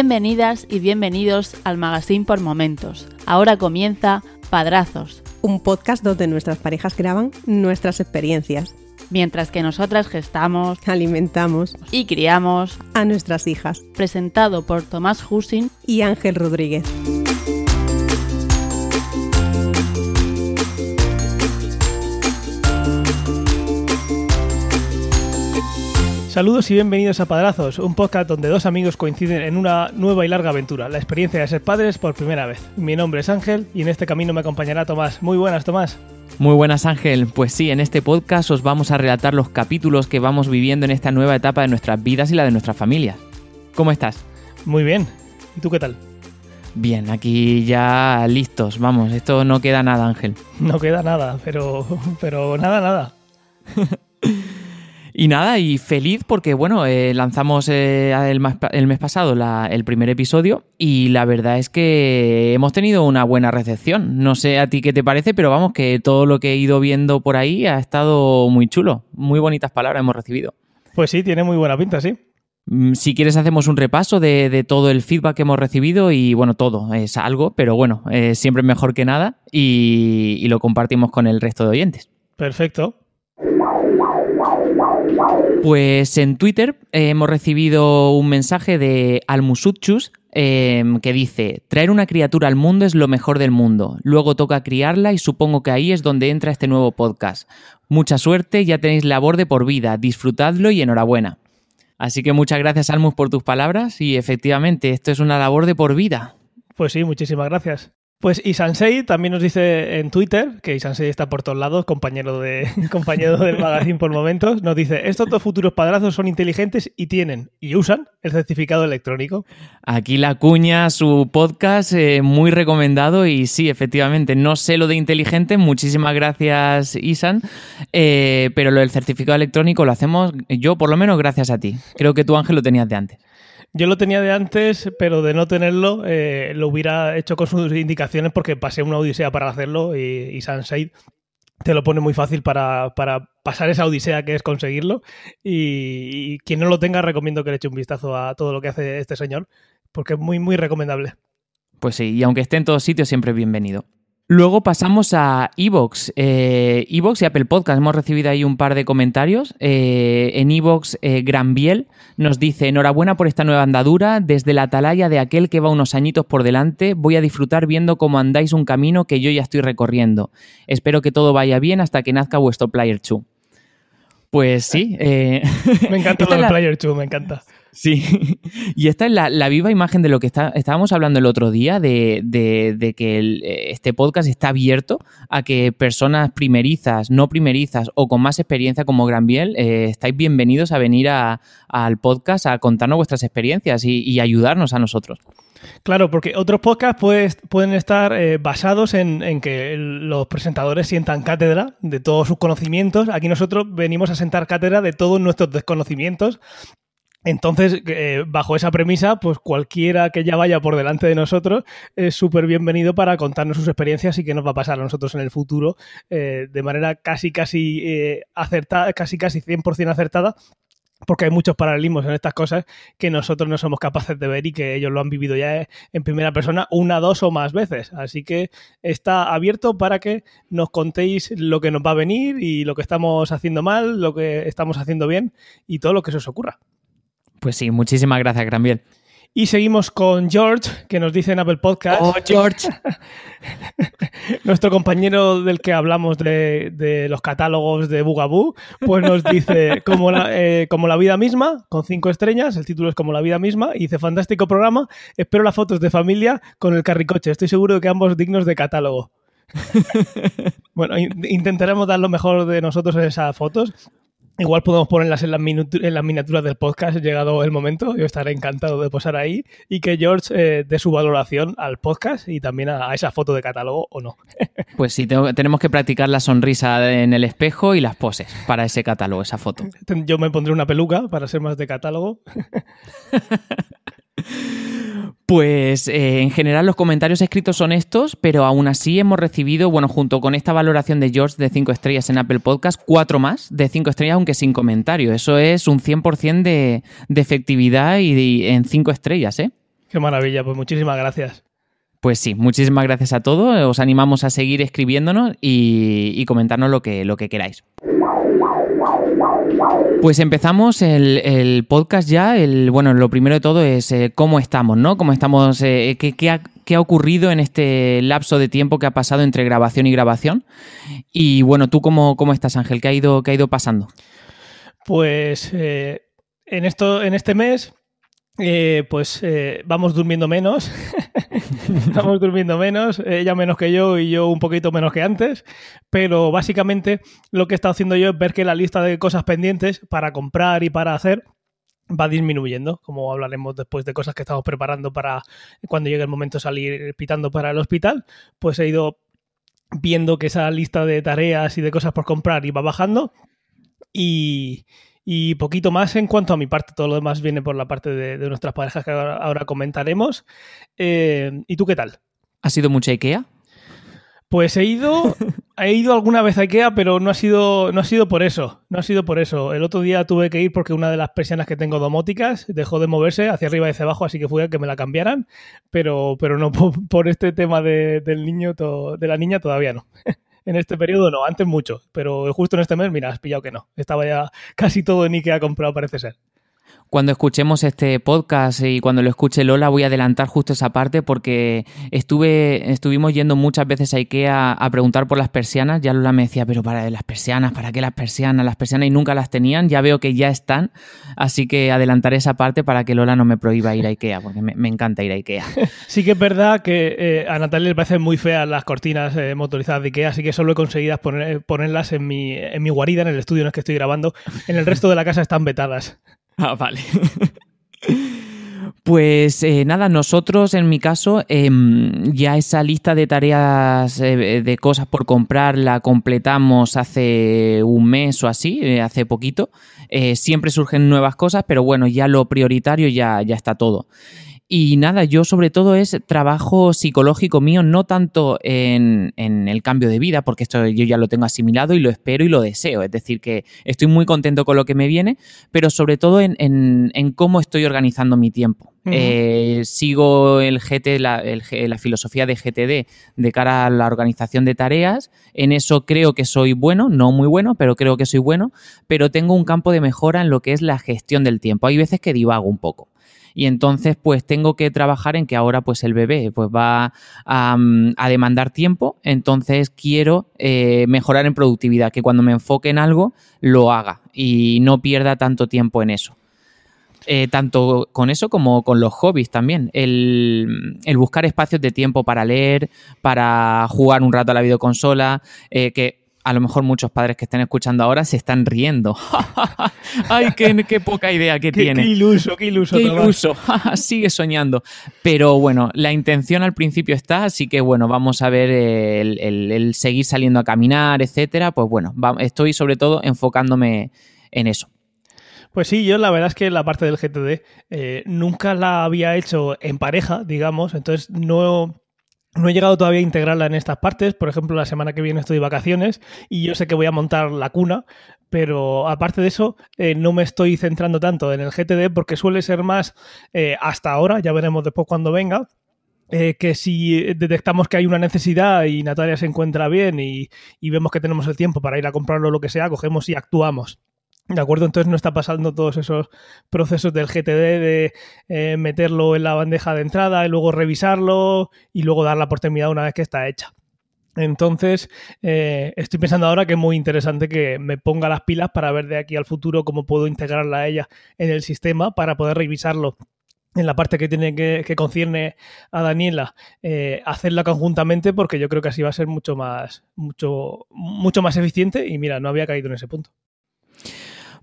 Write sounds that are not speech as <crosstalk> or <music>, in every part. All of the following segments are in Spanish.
Bienvenidas y bienvenidos al Magazine por Momentos. Ahora comienza Padrazos, un podcast donde nuestras parejas graban nuestras experiencias. Mientras que nosotras gestamos, alimentamos y criamos a nuestras hijas. Presentado por Tomás Husin y Ángel Rodríguez. Saludos y bienvenidos a Padrazos, un podcast donde dos amigos coinciden en una nueva y larga aventura, la experiencia de ser padres por primera vez. Mi nombre es Ángel y en este camino me acompañará Tomás. Muy buenas, Tomás. Muy buenas Ángel, pues sí, en este podcast os vamos a relatar los capítulos que vamos viviendo en esta nueva etapa de nuestras vidas y la de nuestras familias. ¿Cómo estás? Muy bien, ¿y tú qué tal? Bien, aquí ya listos, vamos, esto no queda nada Ángel. No queda nada, pero, pero nada, nada. <laughs> Y nada, y feliz porque, bueno, eh, lanzamos eh, el, mes pasado el primer episodio y la verdad es que hemos tenido una buena recepción. No sé a ti qué te parece, pero vamos, que todo lo que he ido viendo por ahí ha estado muy chulo. Muy bonitas palabras hemos recibido. Pues sí, tiene muy buena pinta, sí. Mm, si quieres hacemos un repaso de, todo el feedback que hemos recibido y bueno, todo es algo, pero bueno, siempre mejor que nada y lo compartimos con el resto de oyentes. Perfecto. Pues en Twitter hemos recibido un mensaje de Almusutchus em, que dice, traer una criatura al mundo es lo mejor del mundo, luego toca criarla y supongo que ahí es donde entra este nuevo podcast. Mucha suerte, ya tenéis labor de por vida, disfrutadlo y enhorabuena. Así que muchas gracias Almus por tus palabras y efectivamente esto es una labor de por vida. Pues sí, muchísimas gracias. Pues Isansei también nos dice en Twitter, que Isansei está por todos lados, compañero, de, <laughs> compañero del magazine por momentos, nos dice, estos dos futuros padrazos son inteligentes y tienen y usan el certificado electrónico. Aquí la cuña, su podcast, eh, muy recomendado y sí, efectivamente, no sé lo de inteligente, muchísimas gracias Isan, eh, pero lo del certificado electrónico lo hacemos yo por lo menos gracias a ti. Creo que tú Ángel lo tenías de antes. Yo lo tenía de antes, pero de no tenerlo, eh, lo hubiera hecho con sus indicaciones porque pasé una odisea para hacerlo y, y te lo pone muy fácil para, pasar esa odisea que es conseguirlo. Y, quien no lo tenga, recomiendo que le eche un vistazo a todo lo que hace este señor, porque es muy, muy recomendable. Pues sí, y aunque esté en todos sitios, siempre es bienvenido. Luego pasamos a Evox. Eh, Evox y Apple Podcast. Hemos recibido ahí un par de comentarios. Eh, en Evox, eh, Granbiel nos dice: Enhorabuena por esta nueva andadura. Desde la atalaya de aquel que va unos añitos por delante, voy a disfrutar viendo cómo andáis un camino que yo ya estoy recorriendo. Espero que todo vaya bien hasta que nazca vuestro Player 2. Pues sí. <laughs> me encanta lo Player 2, me encanta. Sí, <laughs> y esta es la, viva imagen de lo que está, estábamos hablando el otro día, de, que este podcast está abierto a que personas primerizas, no primerizas o con más experiencia como Granbiel, eh, estáis bienvenidos a venir al podcast a contarnos vuestras experiencias y, ayudarnos a nosotros. Claro, porque otros podcasts pueden estar eh, basados en, en, que los presentadores sientan cátedra de todos sus conocimientos. Aquí nosotros venimos a sentar cátedra de todos nuestros desconocimientos entonces, eh, bajo esa premisa, pues cualquiera que ya vaya por delante de nosotros es súper bienvenido para contarnos sus experiencias y qué nos va a pasar a nosotros en el futuro eh, de manera casi, casi eh, acertada, casi, casi 100% acertada, porque hay muchos paralelismos en estas cosas que nosotros no somos capaces de ver y que ellos lo han vivido ya en primera persona una, dos o más veces. Así que está abierto para que nos contéis lo que nos va a venir y lo que estamos haciendo mal, lo que estamos haciendo bien y todo lo que se os ocurra. Pues sí, muchísimas gracias, Granbiel. Y seguimos con George, que nos dice en Apple Podcast. ¡Oh, George! <laughs> Nuestro compañero del que hablamos de, los catálogos de Bugaboo, pues nos dice como la, eh, como la vida misma, con cinco estrellas, el título es como la vida misma, y dice, fantástico programa, espero las fotos de familia con el carricoche, estoy seguro de que ambos dignos de catálogo. <laughs> bueno, intentaremos dar lo mejor de nosotros en esas fotos. Igual podemos ponerlas en las, en las miniaturas del podcast, llegado el momento. Yo estaré encantado de posar ahí y que George eh, dé su valoración al podcast y también a, esa foto de catálogo o no. <laughs> Pues sí, tenemos que practicar la sonrisa en el espejo y las poses para ese catálogo, esa foto. <laughs> Yo me pondré una peluca para ser más de catálogo. <laughs> <laughs> Pues eh, en general los comentarios escritos son estos, pero aún así hemos recibido, bueno, junto con esta valoración de George de 5 estrellas en Apple Podcast, cuatro más de 5 estrellas, aunque sin comentario. Eso es un 100% de, de efectividad y en 5 estrellas, ¿eh? Qué maravilla, pues muchísimas gracias. Pues sí, muchísimas gracias a todos. Os animamos a seguir escribiéndonos y, comentarnos lo que, lo que queráis. Pues empezamos el, podcast ya. El, bueno, lo primero de todo es eh, cómo estamos, ¿no? Cómo estamos, eh, qué, ha, ocurrido en este lapso de tiempo que ha pasado entre grabación y grabación. Y bueno, ¿tú cómo, cómo estás, Ángel? ¿Qué ha ido, qué ha ido pasando? Pues eh, en, esto, en este mes eh, pues eh, vamos durmiendo menos. <laughs> vamos durmiendo menos, ella menos que yo y yo un poquito menos que antes. Pero básicamente lo que he estado haciendo yo es ver que la lista de cosas pendientes para comprar y para hacer va disminuyendo, como hablaremos después de cosas que estamos preparando para cuando llegue el momento de salir pitando para el hospital, pues he ido viendo que esa lista de tareas y de cosas por comprar iba bajando y, y poquito más en cuanto a mi parte, todo lo demás viene por la parte de, nuestras parejas que ahora, comentaremos. Eh, ¿Y tú qué tal? ¿Ha sido mucha IKEA? Pues he ido, <laughs> he ido alguna vez a IKEA, pero no ha sido, no ha sido por eso. No ha sido por eso. El otro día tuve que ir porque una de las persianas que tengo domóticas dejó de moverse hacia arriba y hacia abajo, así que fui a que me la cambiaran. Pero, pero no <laughs> por, este tema del niño, de la niña todavía no. <laughs> en este periodo no, antes mucho, pero justo en este mes, mira, has pillado que no. Estaba ya casi todo en Ikea comprado, parece ser. Cuando escuchemos este podcast y cuando lo escuche Lola voy a adelantar justo esa parte porque estuve, estuvimos yendo muchas veces a Ikea a preguntar por las persianas. Ya Lola me decía, pero para las persianas, ¿para qué las persianas? Las persianas y nunca las tenían. Ya veo que ya están. Así que adelantaré esa parte para que Lola no me prohíba ir a Ikea porque me, encanta ir a Ikea. <laughs> Sí que es verdad que eh, a Natalia le parecen muy feas las cortinas eh, motorizadas de Ikea, así que solo he conseguido poner, ponerlas en mi, en mi guarida, en el estudio en el que estoy grabando. En el resto de la casa están vetadas. <laughs> Ah, vale. Pues eh, nada, nosotros en mi caso em, ya esa lista de tareas eh, de cosas por comprar la completamos hace un mes o así, eh, hace poquito. siempre surgen nuevas cosas, pero bueno, ya lo prioritario ya, ya está todo. Y nada, yo sobre todo es trabajo psicológico mío, no tanto en, el cambio de vida, porque esto yo ya lo tengo asimilado y lo espero y lo deseo. Es decir, que estoy muy contento con lo que me viene, pero sobre todo en, cómo estoy organizando mi tiempo. Eh, sigo el GT, la, la, filosofía de GTD de cara a la organización de tareas. En eso creo que soy bueno, no muy bueno, pero creo que soy bueno. Pero tengo un campo de mejora en lo que es la gestión del tiempo. Hay veces que divago un poco y entonces pues tengo que trabajar en que ahora pues el bebé pues va a, mm, demandar tiempo, entonces quiero eh, mejorar en productividad, que cuando me enfoque en algo lo haga y no pierda tanto tiempo en eso. Eh, tanto con eso como con los hobbies también. El, buscar espacios de tiempo para leer, para jugar un rato a la videoconsola, eh, que a lo mejor muchos padres que estén escuchando ahora se están riendo. <laughs> ¡Ay, qué, poca idea que <laughs> tiene! ¡Qué iluso, qué iluso! ¡Qué iluso! <laughs> Sigue soñando. Pero bueno, la intención al principio está, así que bueno, vamos a ver el, seguir saliendo a caminar, etcétera. Pues bueno, estoy sobre todo enfocándome en eso. Pues sí, yo la verdad es que la parte del GTD eh, nunca la había hecho en pareja, digamos, entonces no no he llegado todavía a integrarla en estas partes. Por ejemplo, la semana que viene estoy de vacaciones y yo sé que voy a montar la cuna, pero aparte de eso, eh, no me estoy centrando tanto en el GTD porque suele ser más eh, hasta ahora, ya veremos después cuando venga. Eh, que si detectamos que hay una necesidad y Natalia se encuentra bien y, y vemos que tenemos el tiempo para ir a comprarlo lo que sea, cogemos y actuamos. ¿De acuerdo? Entonces no está pasando todos esos procesos del GTD de eh, meterlo en la bandeja de entrada y luego revisarlo y luego darla por terminada una vez que está hecha. Entonces, eh, estoy pensando ahora que es muy interesante que me ponga las pilas para ver de aquí al futuro cómo puedo integrarla a ella en el sistema para poder revisarlo en la parte que tiene que, concierne a Daniela, eh, hacerla conjuntamente porque yo creo que así va a ser mucho más, mucho, mucho más eficiente y mira, no había caído en ese punto.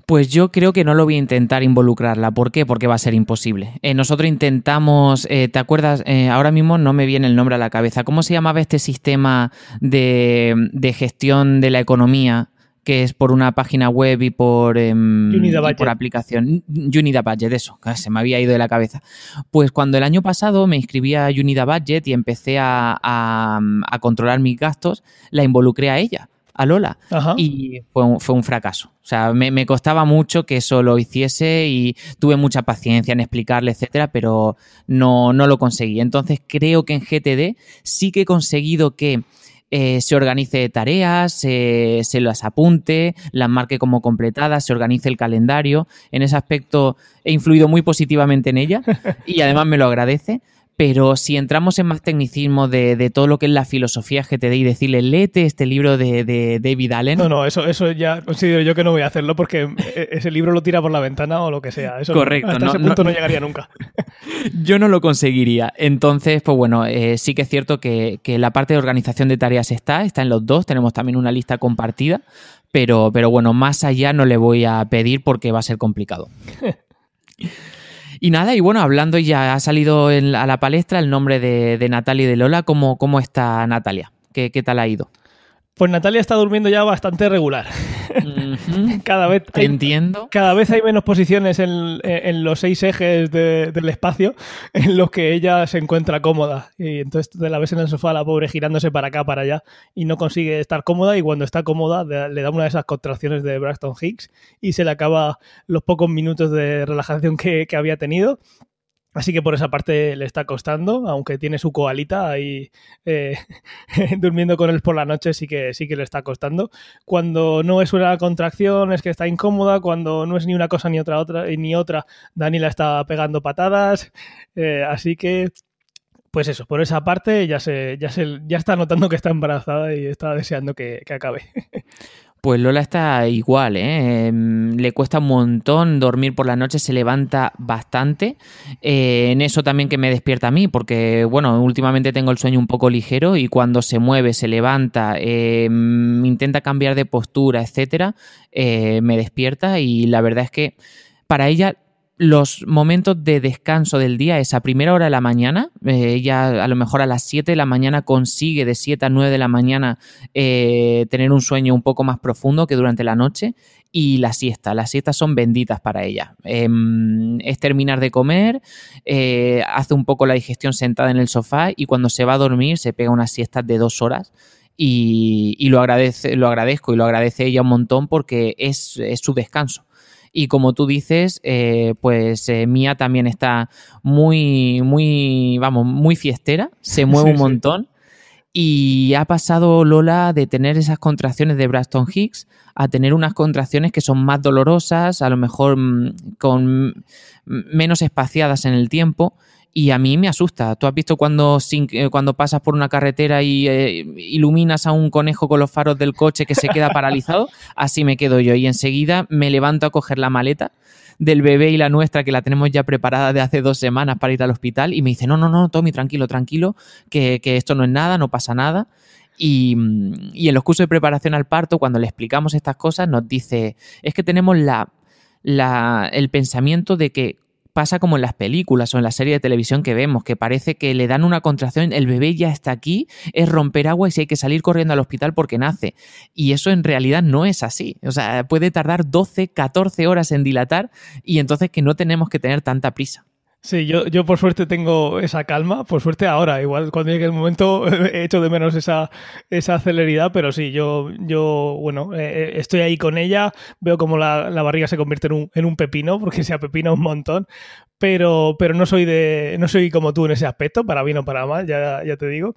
Pues yo creo que no lo voy a intentar involucrarla. ¿Por qué? Porque va a ser imposible. Eh, nosotros intentamos, eh, ¿te acuerdas? Eh, ahora mismo no me viene el nombre a la cabeza. ¿Cómo se llamaba este sistema de, gestión de la economía? que es por una página web y por, em, por aplicación. Unida Budget, eso, se me había ido de la cabeza. Pues cuando el año pasado me inscribí a Unida Budget y empecé a, a controlar mis gastos, la involucré a ella a Lola Ajá. y fue un, fue un fracaso. O sea, me, me costaba mucho que eso lo hiciese y tuve mucha paciencia en explicarle, etcétera, pero no, no lo conseguí. Entonces creo que en GTD sí que he conseguido que eh, se organice tareas, se, se las apunte, las marque como completadas, se organice el calendario. En ese aspecto he influido muy positivamente en ella <laughs> y además me lo agradece. Pero si entramos en más tecnicismo de, de todo lo que es la filosofía GTD y decirle, léete este libro de, de David Allen. No, no, eso, eso ya considero yo que no voy a hacerlo porque e- ese libro lo tira por la ventana o lo que sea. Eso Correcto, hasta no- ese punto no, no- llegaría nunca. <laughs> Yo no lo conseguiría. Entonces, pues bueno, eh, sí que es cierto que, que la parte de organización de tareas está, está en los dos, tenemos también una lista compartida, pero, pero bueno, más allá no le voy a pedir porque va a ser complicado. <laughs> Y nada, y bueno, hablando ya ha salido en a la palestra el nombre de, de Natalia y de Lola. ¿Cómo, cómo está Natalia? ¿Qué, ¿Qué tal ha ido? Pues Natalia está durmiendo ya bastante regular. <laughs> Cada vez Te hay, entiendo. cada vez hay menos posiciones en, en los seis ejes de- del espacio en los que ella se encuentra cómoda. Y entonces te la ves en el sofá, la pobre, girándose para acá, para allá, y no consigue estar cómoda. Y cuando está cómoda, le da una de esas contracciones de Braxton Hicks y se le acaba los pocos minutos de relajación que, que había tenido. Así que por esa parte le está costando, aunque tiene su coalita ahí eh, <laughs> durmiendo con él por la noche, sí que, sí que le está costando. Cuando no es una contracción es que está incómoda, cuando no es ni una cosa ni otra, otra ni otra, Dani la está pegando patadas. eh, así que, pues eso, por esa parte ya se, ya se, ya está notando que está embarazada y está deseando que, que acabe. <laughs> Pues Lola está igual, ¿eh? Em, Le cuesta un montón dormir por la noche, se levanta bastante. Eh, en eso también que me despierta a mí, porque, bueno, últimamente tengo el sueño un poco ligero y cuando se mueve, se levanta, em, intenta cambiar de postura, etcétera, eh, me despierta y la verdad es que para ella los momentos de descanso del día es a primera hora de la mañana. Eh, ella a lo mejor a las 7 de la mañana consigue de 7 a 9 de la mañana eh, tener un sueño un poco más profundo que durante la noche. Y la siesta, las siestas son benditas para ella. Em, es terminar de comer, eh, hace un poco la digestión sentada en el sofá y cuando se va a dormir se pega unas siestas de dos horas y, y lo, agradece, lo agradezco y lo agradece ella un montón porque es, es su descanso. Y como tú dices, eh, pues eh, Mía también está muy, muy, vamos, muy fiestera, se <laughs> mueve Sí, un sí. montón. Y ha pasado Lola de tener esas contracciones de Braxton Hicks a tener unas contracciones que son más dolorosas, a lo mejor mm, con menos espaciadas en el tiempo. Y a mí me asusta. ¿Tú has visto cuando, sin- eh, cuando pasas por una carretera y eh, iluminas a un conejo con los faros del coche que se queda paralizado? <laughs> Así me quedo yo. Y enseguida me levanto a coger la maleta del bebé y la nuestra, que la tenemos ya preparada de hace dos semanas para ir al hospital. Y me dice, no, no, no, Tommy, tranquilo, tranquilo, que, que esto no es nada, no pasa nada. Y, mm, y en los cursos de preparación al parto, cuando le explicamos estas cosas, nos dice, es que tenemos la, la- el pensamiento de que pasa como en las películas o en la serie de televisión que vemos, que parece que le dan una contracción, el bebé ya está aquí, es romper agua y si hay que salir corriendo al hospital porque nace. Y eso en realidad no es así. O sea, puede tardar 12, 14 horas en dilatar y entonces que no tenemos que tener tanta prisa. Sí, yo, yo por suerte tengo esa calma, por suerte ahora, igual cuando llegue el momento <laughs> he hecho de menos esa, esa celeridad, pero sí, yo, yo bueno, eh, estoy ahí con ella, veo como la, la barriga se convierte en un, en un pepino, <laughs> porque se apepina un montón, pero, pero no soy de, no soy como tú en ese aspecto, para bien o para mal, ya, ya te digo.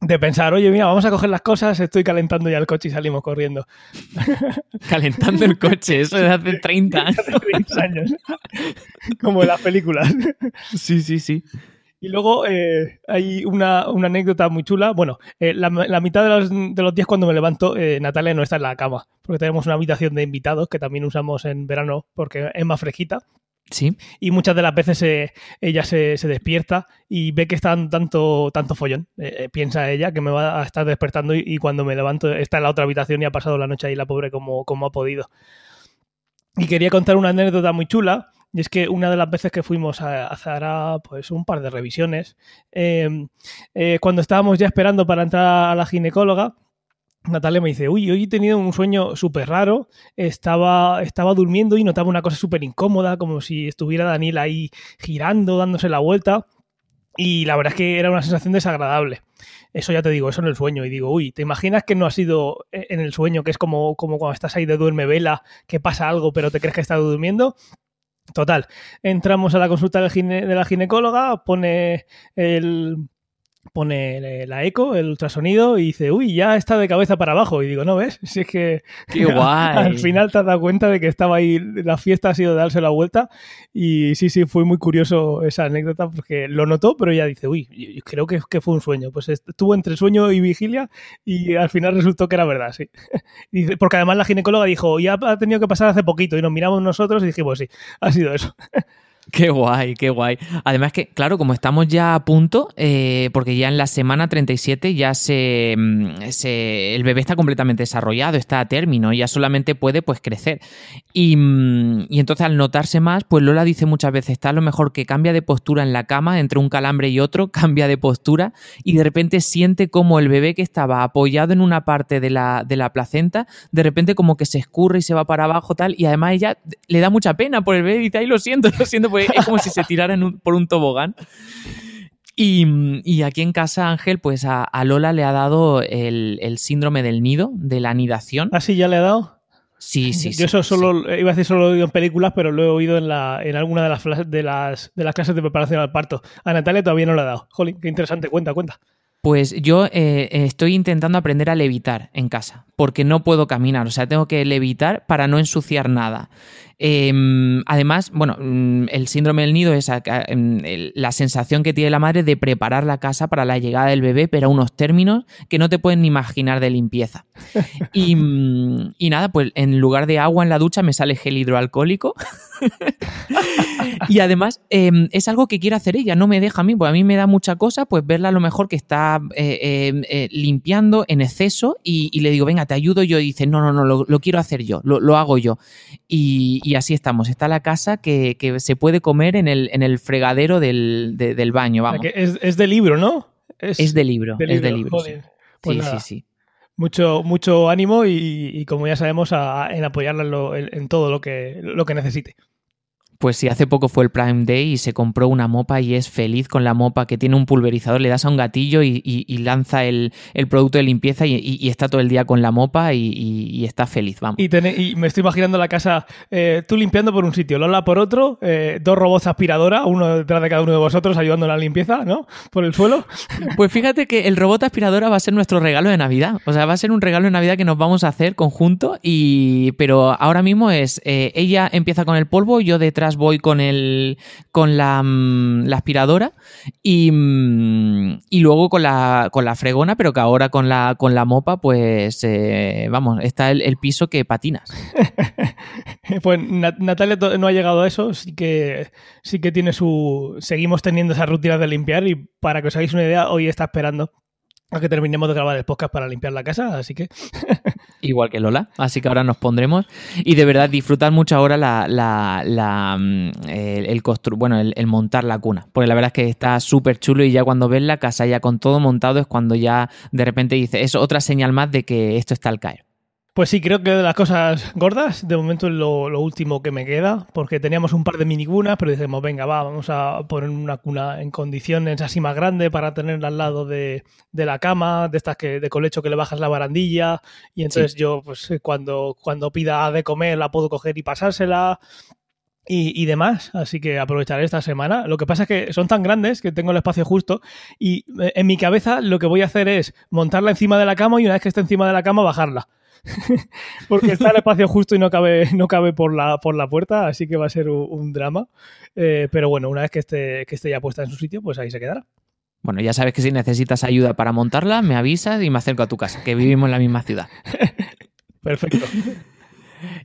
De pensar, oye, mira, vamos a coger las cosas, estoy calentando ya el coche y salimos corriendo. <laughs> Calentando el coche, eso es hace 30 <laughs> años. Hace 30 años. Como en las películas. Sí, sí, sí. Y luego eh, hay una, una anécdota muy chula. Bueno, eh, la, la mitad de los, de los días cuando me levanto, eh, Natalia no está en la cama, porque tenemos una habitación de invitados que también usamos en verano porque es más fresquita. Sí. Y muchas de las veces eh, ella se, despierta y ve que está tanto, tanto follón. Eh, eh, piensa ella que me va a estar despertando y, cuando me levanto está en la otra habitación y ha pasado la noche ahí la pobre como, como ha podido. Y quería contar una anécdota muy chula. Y es que una de las veces que fuimos a hacer pues un par de revisiones, eh, cuando estábamos ya esperando para entrar a la ginecóloga, Natalia me dice, uy, hoy he tenido un sueño súper raro, estaba, estaba durmiendo y notaba una cosa súper incómoda, como si estuviera Daniel ahí girando, dándose la vuelta. y la verdad es que era una sensación desagradable. Eso ya te digo, eso en el sueño. Y digo, uy, ¿te imaginas que no ha sido en el sueño, que es como, como cuando estás ahí de duerme vela, que pasa algo, pero te crees que estás durmiendo? Total, entramos a la consulta de la ginecóloga, pone el, pone la eco, el ultrasonido, y dice, uy, ya está de cabeza para abajo. Y digo, no ves, si es que <laughs> Qué guay. al final te has dado cuenta de que estaba ahí, la fiesta ha sido darse la vuelta. Y sí, sí, fue muy curioso esa anécdota porque lo notó, pero ella dice, uy, yo creo que, que fue un sueño. Pues estuvo entre sueño y vigilia y al final resultó que era verdad, sí. <laughs> Dice, porque además la ginecóloga dijo, ya ha tenido que pasar hace poquito y nos miramos nosotros y dijimos, sí, ha sido eso. <laughs> Qué guay, qué guay. Además que, claro, como estamos ya a punto, eh, porque ya en la semana 37 ya se, mm, se, el bebé está completamente desarrollado, está a término, ya solamente puede pues crecer. Y, mm, y, entonces al notarse más, pues Lola dice muchas veces, está a lo mejor que cambia de postura en la cama, entre un calambre y otro, <laughs> cambia de postura y de repente siente como el bebé que estaba apoyado en una parte de la, de la placenta, de repente como que se escurre y se va para abajo tal, y además ella le da mucha pena por el bebé y dice, ay, lo siento, lo siento es como si se tiraran por un tobogán. Y, y, aquí en casa, Ángel, pues a, a Lola le ha dado el, el, síndrome del nido, de la anidación. ¿Ah, sí, ya le ha dado? Sí, sí, Yo eso solo, sí. iba a decir solo lo he oído en películas, pero lo he oído en, la, en alguna de las, de, las, de las clases de preparación al parto. A Natalia todavía no le ha dado. Jolín, qué interesante, cuenta, cuenta. Pues yo eh, estoy intentando aprender a levitar en casa, porque no puedo caminar, o sea, tengo que levitar para no ensuciar nada. Eh, además, bueno, el síndrome del nido es la sensación que tiene la madre de preparar la casa para la llegada del bebé, pero a unos términos que no te pueden ni imaginar de limpieza. Y, <laughs> y nada, pues en lugar de agua en la ducha me sale gel hidroalcohólico. <laughs> y además eh, es algo que quiere hacer ella, no me deja a mí, pues a mí me da mucha cosa, pues verla a lo mejor que está eh, eh, limpiando en exceso y, y, le digo, venga, te ayudo yo, y dice, no, no, no, lo, lo quiero hacer yo, lo, lo hago yo. Y, y, así estamos, está la casa que, que, se puede comer en el, en el fregadero del, de, del baño, vamos. Es, es, de libro, ¿no? Es, es de libro, de libro, es de libro. Sí, pues sí, sí, sí, Mucho, mucho ánimo y, y como ya sabemos, a, en apoyarla en, lo, en, en todo lo que, lo que necesite. Pues sí, hace poco fue el Prime Day y se compró una mopa y es feliz con la mopa que tiene un pulverizador, le das a un gatillo y, y, y lanza el, el, producto de limpieza y, y, está todo el día con la mopa y, está feliz, vamos. Y, me estoy imaginando la casa, eh, tú limpiando por un sitio, Lola por otro, eh, dos robots aspiradora, uno detrás de cada uno de vosotros ayudando en la limpieza, ¿no? Por el suelo. <laughs> Pues fíjate que el robot aspiradora va a ser nuestro regalo de Navidad, o sea, va a ser un regalo de Navidad que nos vamos a hacer conjunto, y pero ahora mismo es, eh, ella empieza con el polvo, yo detrás voy con el con la, la aspiradora y, y, luego con la, con la fregona, pero que ahora con la, con la mopa, pues eh, vamos, está el, el, piso que patinas. <laughs> pues Natalia no ha llegado a eso, sí que, sí que tiene su. Seguimos teniendo esa rutina de limpiar y para que os hagáis una idea, hoy está esperando a que terminemos de grabar el podcast para limpiar la casa, así que... <laughs> Igual que Lola, así que ahora nos pondremos. Y de verdad disfrutar mucho ahora la, la, la el, el, constru bueno, el, el, montar la cuna, porque la verdad es que está súper chulo y ya cuando ves la casa ya con todo montado es cuando ya de repente dices, es otra señal más de que esto está al caer. Pues sí, creo que de las cosas gordas, de momento es lo, lo, último que me queda, porque teníamos un par de minicunas, pero dijimos, venga, va, vamos a poner una cuna en condiciones así más grande para tenerla al lado de, de la cama, de estas que de colecho que le bajas la barandilla, y entonces sí. yo, pues cuando, cuando pida de comer la puedo coger y pasársela. Y, y, demás, así que aprovecharé esta semana. Lo que pasa es que son tan grandes que tengo el espacio justo y eh, en mi cabeza lo que voy a hacer es montarla encima de la cama y una vez que esté encima de la cama bajarla. <laughs> porque está el espacio justo y no cabe, no cabe por, la, por la puerta, así que va a ser un, un drama. Eh, pero bueno, una vez que esté, que esté ya puesta en su sitio, pues ahí se quedará. Bueno, ya sabes que si necesitas ayuda para montarla, me avisas y me acerco a tu casa, que vivimos en la misma ciudad. <laughs> Perfecto.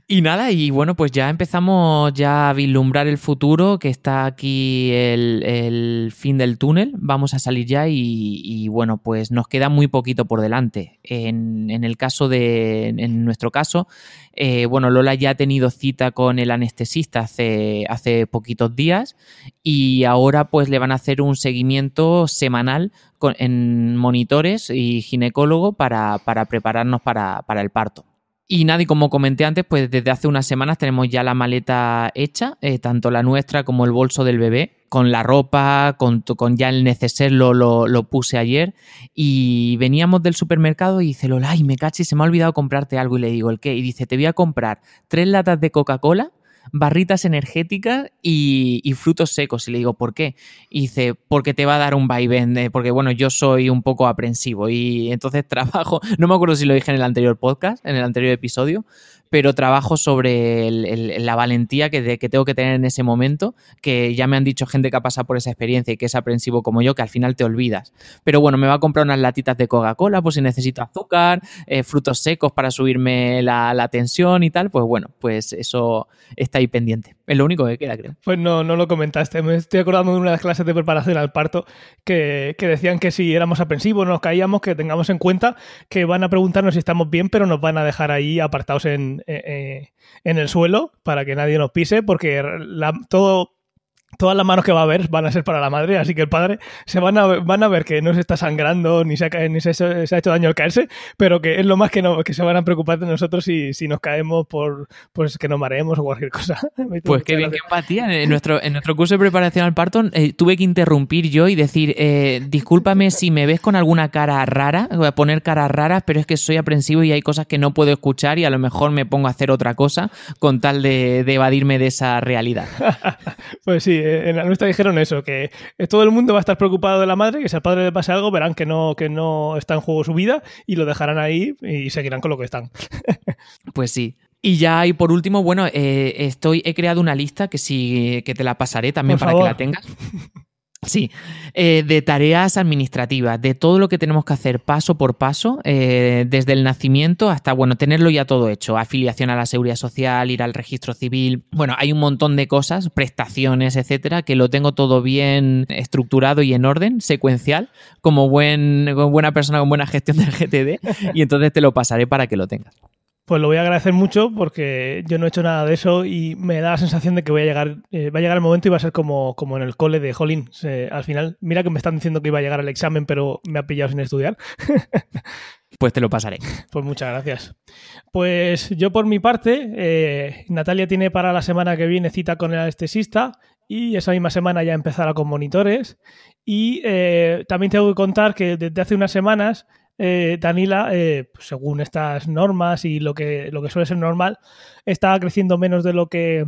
Y nada, y bueno, pues ya empezamos ya a vislumbrar el futuro, que está aquí el, el fin del túnel, vamos a salir ya y, bueno, pues nos queda muy poquito por delante. En, en el caso de, en nuestro caso, eh, bueno, Lola ya ha tenido cita con el anestesista hace, hace poquitos días y ahora pues le van a hacer un seguimiento semanal con, en monitores y ginecólogo para, para prepararnos para, para el parto. Y nada, y como comenté antes, pues desde hace unas semanas tenemos ya la maleta hecha, eh, tanto la nuestra como el bolso del bebé, con la ropa, con, ya el neceser lo, lo, puse ayer. Y veníamos del supermercado y dice, Lola, y me caché, se me ha olvidado comprarte algo. Y le digo, ¿el qué? Y dice, te voy a comprar tres latas de Coca-Cola barritas energéticas y, frutos secos. Y le digo, ¿por qué? Y dice, porque te va a dar un vaivén, porque bueno, yo soy un poco aprensivo y entonces <laughs> trabajo, no me acuerdo si lo dije en el anterior podcast, en el anterior episodio, pero trabajo sobre la valentía que, tengo que tener en ese momento, que ya me han dicho gente que ha pasado por esa experiencia y que es aprensivo como yo, que al final te olvidas. Pero bueno, me va a comprar unas latitas de Coca-Cola, pues si necesito azúcar, eh, frutos secos para subirme la, la, tensión y tal, pues bueno, pues eso está ahí pendiente. Es lo único que queda, creo. Pues no, no lo comentaste. Me estoy acordando de una de las clases de preparación al parto que, que decían que si éramos aprensivos, nos caíamos, que tengamos en cuenta que van a preguntarnos si estamos bien, pero nos van a dejar ahí apartados en, eh, eh, en el suelo para que nadie nos pise, porque todo todas las manos que va a haber van a ser para la madre, así que el padre se van a, van a ver que no se está sangrando ni se ha, ni se, ha hecho daño al caerse, pero que es lo más que, no, que se van a preocupar de nosotros si, si nos caemos por pues que nos mareemos o cualquier cosa. <laughs> pues qué bien, qué empatía. En nuestro, en nuestro curso de preparación al parto eh, tuve que interrumpir yo y decir, eh, discúlpame si me ves con alguna cara rara, voy a poner caras raras, pero es que soy aprensivo y hay cosas que no puedo escuchar y a lo mejor me pongo a hacer otra cosa con tal de, de evadirme de esa realidad. <laughs> pues sí, en la nuestra dijeron eso, que todo el mundo va a estar preocupado de la madre, que si al padre le pase algo, verán que no, que no está en juego su vida y lo dejarán ahí y seguirán con lo que están. <laughs> pues sí. Y ya, y por último, bueno, eh, estoy, he creado una lista que sí, que te la pasaré también para que la tengas. <laughs> Sí, eh, de tareas administrativas, de todo lo que tenemos que hacer paso por paso, eh, desde el nacimiento hasta, bueno, tenerlo ya todo hecho, afiliación a la seguridad social, ir al registro civil, bueno, hay un montón de cosas, prestaciones, etcétera, que lo tengo todo bien estructurado y en orden, secuencial, como, buen, como buena persona con buena gestión del GTD, y entonces te lo pasaré para que lo tengas. Pues lo voy a agradecer mucho porque yo no he hecho nada de eso y me da la sensación de que voy a llegar, eh, va a llegar el momento y va a ser como, como en el cole de Jolín. al final, mira que me están diciendo que iba a llegar el examen, pero me ha pillado sin estudiar. <laughs> pues te lo pasaré. Pues muchas gracias. Pues yo por mi parte, eh, Natalia tiene para la semana que viene cita con el anestesista y esa misma semana ya empezará con monitores. Y eh, también tengo que contar que desde hace unas semanas eh, Danila, eh, pues según estas normas y lo que, lo que suele ser normal, está creciendo menos de lo que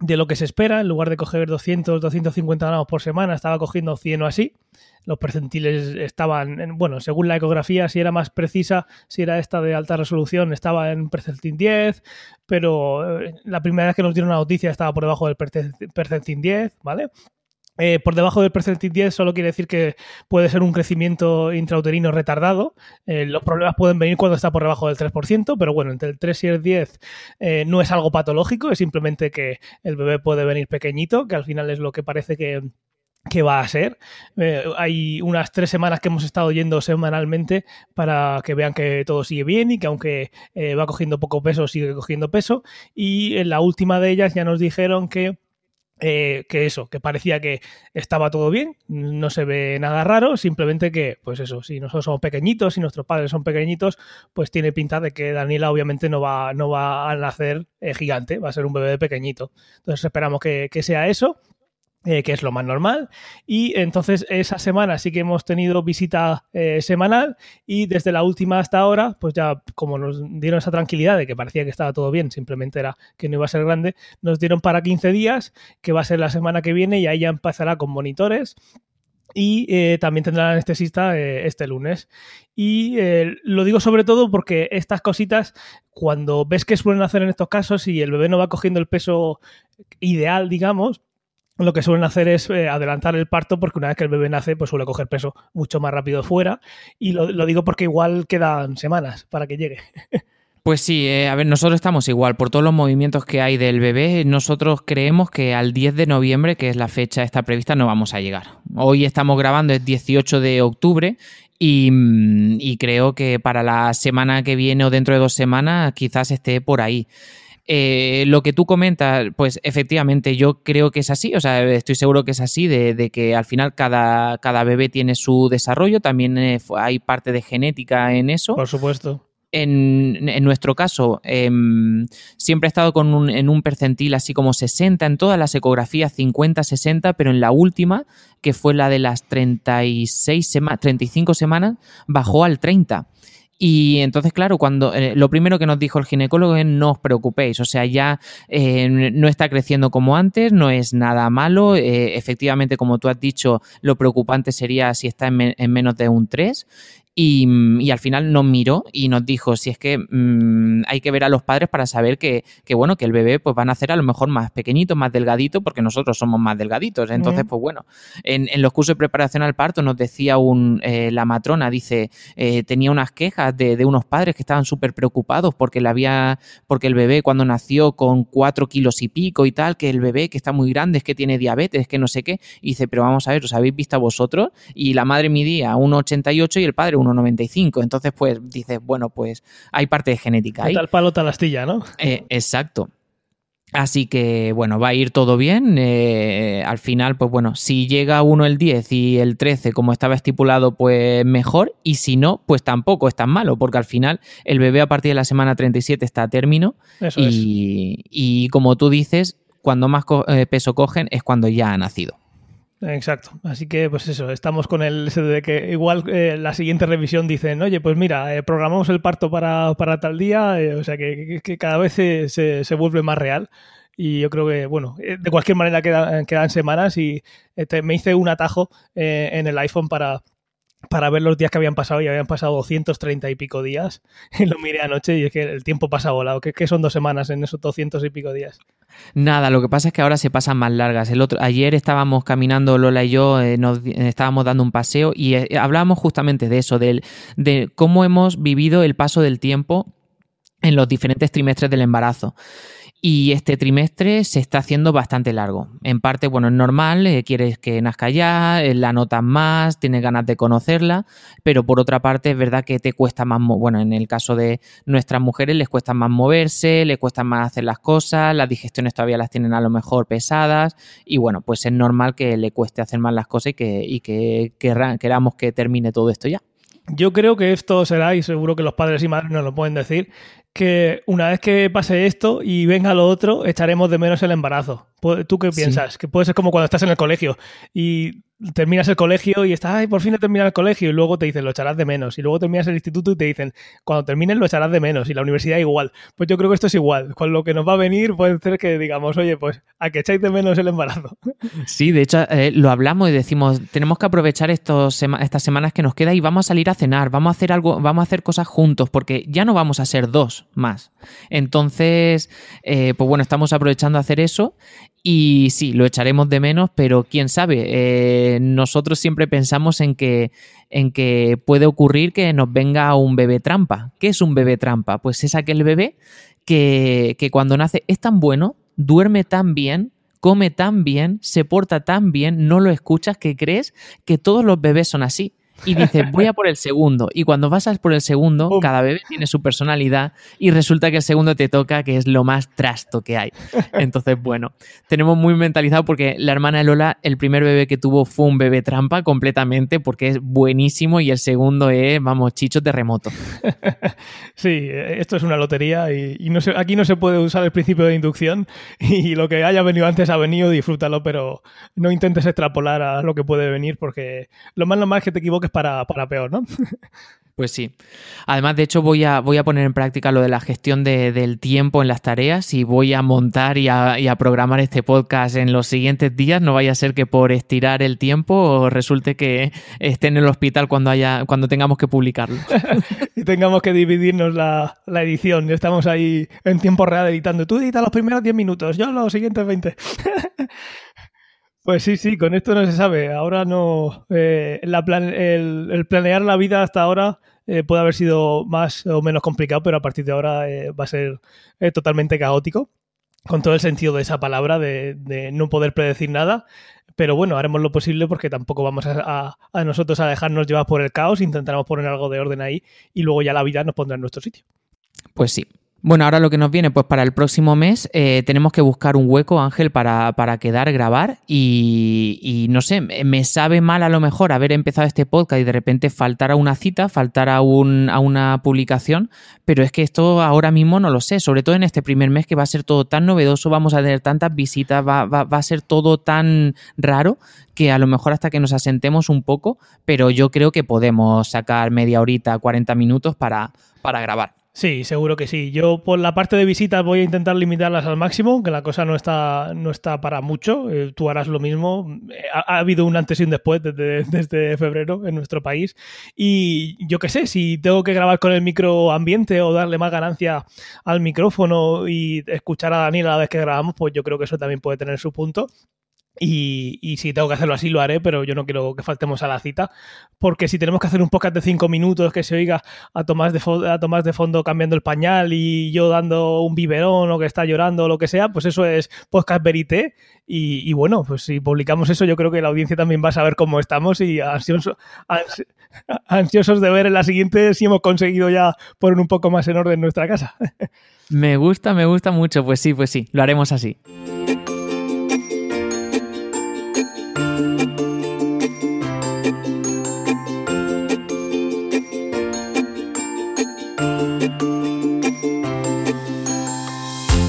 lo que se espera, en lugar de coger 200, 250 gramos por semana, estaba cogiendo 100 o así. Los percentiles estaban, bueno, según la ecografía, si era más precisa, si era esta de alta resolución, estaba en percentil 10, pero eh, la primera vez que nos dieron la noticia estaba por debajo del percentil 10, ¿vale? Eh, por debajo del percentil 10 solo quiere decir que puede ser un crecimiento intrauterino retardado. Eh, los problemas pueden venir cuando está por debajo del 3%, pero bueno, entre el 3 y el 10 eh, no es algo patológico, es simplemente que el bebé puede venir pequeñito, que al final es lo que parece que, va a ser. hay unas tres semanas que hemos estado yendo semanalmente para que vean que todo sigue bien y que aunque va cogiendo poco peso, sigue cogiendo peso. Y en la última de ellas ya nos dijeron que eh, que eso, que parecía que estaba todo bien, no se ve nada raro, simplemente que, pues eso, si nosotros somos pequeñitos, y nuestros padres son pequeñitos, pues tiene pinta de que Daniela obviamente no va, no va a nacer eh, gigante, va a ser un bebé pequeñito. Entonces esperamos que, que sea eso eh, que es lo más normal. Y entonces esa semana sí que hemos tenido visita eh, semanal y desde la última hasta ahora, pues ya como nos dieron esa tranquilidad de que parecía que estaba todo bien, simplemente era que no iba a ser grande, nos dieron para 15 días, que va a ser la semana que viene y ahí ya empezará con monitores. Y eh, también tendrá anestesista este lunes. Y lo digo sobre todo porque estas cositas, cuando ves que suelen hacer en estos casos y el bebé no va cogiendo el peso ideal, digamos, lo que suelen hacer es eh, adelantar el parto porque una vez que el bebé nace, pues suele coger peso mucho más rápido fuera. Y lo, digo porque igual quedan semanas para que llegue. Pues sí, eh, a ver, nosotros estamos igual. Por todos los movimientos que hay del bebé, nosotros creemos que al 10 de noviembre, que es la fecha esta prevista, no vamos a llegar. Hoy estamos grabando, es 18 de octubre, mm, y creo que para la semana que viene o dentro de dos semanas quizás esté por ahí. Eh, lo que tú comentas, pues efectivamente yo creo que es así, o sea, estoy seguro que es así, de, que al final cada, cada, bebé tiene su desarrollo, también eh, hay parte de genética en eso. Por supuesto. En, en nuestro caso, em, siempre ha estado con un, en un percentil así como 60 en todas las ecografías, 50-60, pero en la última, que fue la de las 36 sema 35 semanas, bajó al 30. Y entonces, claro, cuando eh, lo primero que nos dijo el ginecólogo es no os preocupéis, o sea, ya eh, no está creciendo como antes, no es nada malo. eh, efectivamente, como tú has dicho, lo preocupante sería si está en, en menos de un 3. Y, mm, y al final nos miró y nos dijo si es que mm, hay que ver a los padres para saber que, que, bueno que el bebé pues va a nacer a lo mejor más pequeñito, más delgadito, porque nosotros somos más delgaditos. Entonces, pues bueno, en, en los cursos de preparación al parto nos decía un, eh, la matrona, dice, eh, tenía unas quejas de, de unos padres que estaban súper preocupados porque le había, porque el bebé cuando nació con cuatro kilos y pico y tal, que el bebé que está muy grande es que tiene diabetes, que no sé qué. Y dice, pero vamos a ver, ¿os habéis visto a vosotros? Y la madre midía 1,88 y el padre 1,95. Entonces, pues dices, bueno, pues hay parte de genética ahí. Tal palo, tal astilla, ¿no? Eh, exacto. Así que, bueno, va a ir todo bien. Eh, al final, pues bueno, si llega uno el 10 y el 13, como estaba estipulado, pues mejor. Y si no, pues tampoco es tan malo, porque al final el bebé a partir de la semana 37 está a término. Eso es. Y, y como tú dices, cuando más co- eh, peso cogen es cuando ya ha nacido. Exacto. Así que, pues eso, estamos con el de que igual eh, la siguiente revisión dicen, oye, pues mira, eh, programamos el parto para, para tal día, eh, o sea que, cada vez se, se- vuelve más real. Y yo creo que, bueno, de cualquier manera quedan, quedan semanas y te- me hice un atajo en el iPhone para, para ver los días que habían pasado y habían pasado 230 y pico días. <laughs> Y lo miré anoche y es que el tiempo pasa volado. que son dos semanas en esos 200 y pico días? Nada, lo que pasa es que ahora se pasan más largas. El otro, ayer estábamos caminando Lola y yo, eh, nos eh, estábamos dando un paseo y eh, hablábamos justamente de eso, de cómo hemos vivido el paso del tiempo en los diferentes trimestres del embarazo. Y este trimestre se está haciendo bastante largo. En parte, bueno, es normal, eh, quieres que nazca ya, eh, la notas más, tienes ganas de conocerla, pero por otra parte es verdad que te cuesta más, bueno, en el caso de nuestras mujeres les cuesta más moverse, les cuesta más hacer las cosas, las digestiones todavía las tienen a lo mejor pesadas y bueno, pues es normal que le cueste hacer más las cosas y que, y que queramos que termine todo esto ya. Yo creo que esto será, y seguro que los padres y madres nos lo pueden decir, que una vez que pase esto y venga lo otro, echaremos de menos el embarazo. ¿Tú qué Sí. piensas? Que puede ser como cuando estás en el colegio y terminas el colegio y estás, ay, por fin he terminado el colegio y luego te dicen, lo echarás de menos. Y luego terminas el instituto y te dicen, cuando termines lo echarás de menos. Y la universidad igual. Pues yo creo que esto es igual. Con lo que nos va a venir puede ser que digamos, oye, pues a que echáis de menos el embarazo. <laughs> Sí, de hecho eh, lo hablamos y decimos, tenemos que aprovechar estos sema- estas semanas que nos queda y vamos a salir a cenar, vamos a hacer algo, vamos a hacer cosas juntos, porque ya no vamos a ser dos más. Entonces, eh, pues bueno, estamos aprovechando a hacer eso y sí, lo echaremos de menos, pero quién sabe, eh, nosotros siempre pensamos en que, en que puede ocurrir que nos venga un bebé trampa. ¿Qué es un bebé trampa? Pues es aquel bebé que, que cuando nace es tan bueno, duerme tan bien, come tan bien, se porta tan bien, no lo escuchas que crees que todos los bebés son así. Y dices, voy a por el segundo. Y cuando vas a por el segundo, Pum. cada bebé tiene su personalidad y resulta que el segundo te toca, que es lo más trasto que hay. Entonces, bueno, tenemos muy mentalizado porque la hermana de Lola, el primer bebé que tuvo fue un bebé trampa completamente porque es buenísimo y el segundo es, vamos, chicho terremoto. <laughs> Sí, esto es una lotería y, y no se- aquí no se puede usar el principio de inducción <laughs> y lo que haya venido antes ha venido, disfrútalo, pero no intentes extrapolar a lo que puede venir porque lo más normal es que te equivoques para, para peor, ¿no? <laughs> Pues sí. Además, de hecho, voy a, voy a poner en práctica lo de la gestión de- del tiempo en las tareas y voy a montar y a, y a programar este podcast en los siguientes días. No vaya a ser que por estirar el tiempo resulte que esté en el hospital cuando, haya, cuando tengamos que publicarlo. <laughs> y tengamos que dividirnos la, la edición. Estamos ahí en tiempo real editando. Tú editas los primeros 10 minutos, yo los siguientes 20. <laughs> Pues sí, sí, con esto no se sabe. Ahora no. eh, la plan- el, planear la vida hasta ahora eh, puede haber sido más o menos complicado, pero a partir de ahora eh, va a ser eh, totalmente caótico, con todo el sentido de esa palabra, de, de no poder predecir nada. Pero bueno, haremos lo posible porque tampoco vamos a, a- a nosotros a dejarnos llevar por el caos, intentaremos poner algo de orden ahí y luego ya la vida nos pondrá en nuestro sitio. Pues sí. Bueno, ahora lo que nos viene, pues para el próximo mes eh, tenemos que buscar un hueco, Ángel, para, para quedar, grabar y, no sé, me sabe mal a lo mejor haber empezado este podcast y de repente faltar a una cita, faltar a, un, a una publicación, pero es que esto ahora mismo no lo sé, sobre todo en este primer mes que va a ser todo tan novedoso, vamos a tener tantas visitas, va, va, va a ser todo tan raro que a lo mejor hasta que nos asentemos un poco, pero yo creo que podemos sacar media horita, 40 minutos para, para grabar. Sí, seguro que sí. Yo por la parte de visitas voy a intentar limitarlas al máximo, que la cosa no está, no está para mucho. Eh, tú harás lo mismo. Ha, ha, habido un antes y un después desde, <laughs> desde febrero en nuestro país. Y yo qué sé, si tengo que grabar con el micro ambiente o darle más ganancia al micrófono y escuchar a Daniel a la vez que grabamos, pues yo creo que eso también puede tener su punto. Y, si tengo que hacerlo así, lo haré, pero yo no quiero que faltemos a la cita, porque si tenemos que hacer un podcast de cinco minutos que se oiga a Tomás de, a Tomás de fondo cambiando el pañal y yo dando un biberón o que está llorando o lo que sea, pues eso es podcast verité. Y, y, bueno, pues si publicamos eso, yo creo que la audiencia también va a saber cómo estamos y ansioso, ans, ansiosos de ver en la siguiente si hemos conseguido ya poner un poco más en orden nuestra casa. <laughs> Me gusta, me gusta mucho. Pues sí, pues sí, lo haremos así.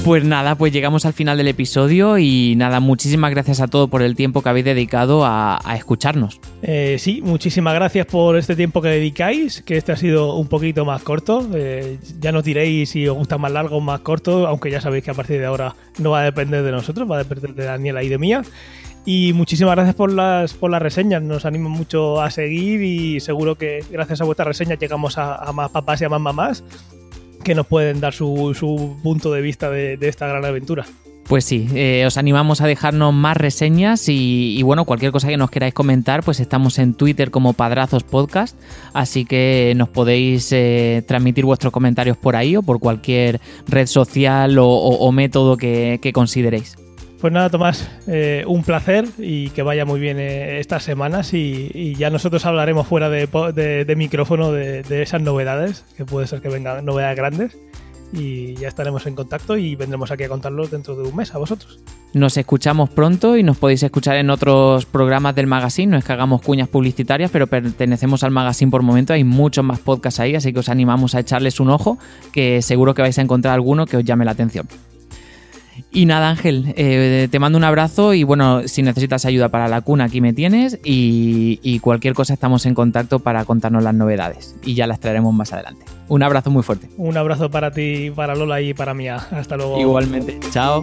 Pues nada, pues llegamos al final del episodio y nada, muchísimas gracias a todos por el tiempo que habéis dedicado a, escucharnos. Eh, sí, muchísimas gracias por este tiempo que dedicáis, que este ha sido un poquito más corto. Eh, ya nos diréis si os gusta más largo o más corto, aunque ya sabéis que a partir de ahora no va a depender de nosotros, va a depender de Daniela y de mía. Y muchísimas gracias por las, por las reseñas, nos anima mucho a seguir y seguro que gracias a vuestras reseñas llegamos a más papás y a más mamás que nos pueden dar su, su punto de vista de, esta gran aventura. Pues sí, eh, os animamos a dejarnos más reseñas y, bueno, cualquier cosa que nos queráis comentar, pues estamos en Twitter como Padrazos Podcast, así que nos podéis eh, transmitir vuestros comentarios por ahí o por cualquier red social o, método que consideréis. Pues nada, Tomás, eh, un placer y que vaya muy bien eh, estas semanas y, ya nosotros hablaremos fuera de, micrófono de, de, esas novedades, que puede ser que vengan novedades grandes y ya estaremos en contacto y vendremos aquí a contarlos dentro de un mes a vosotros. Nos escuchamos pronto y nos podéis escuchar en otros programas del magazine, no es que hagamos cuñas publicitarias, pero pertenecemos al magazine por momento, hay muchos más podcasts ahí, así que os animamos a echarles un ojo, que seguro que vais a encontrar alguno que os llame la atención. Y nada, Ángel, eh, te mando un abrazo y bueno, si necesitas ayuda para la cuna, aquí me tienes y, y, cualquier cosa estamos en contacto para contarnos las novedades y ya las traeremos más adelante. Un abrazo muy fuerte. Un abrazo para ti, para Lola y para Mía. Hasta luego. Igualmente. Chao.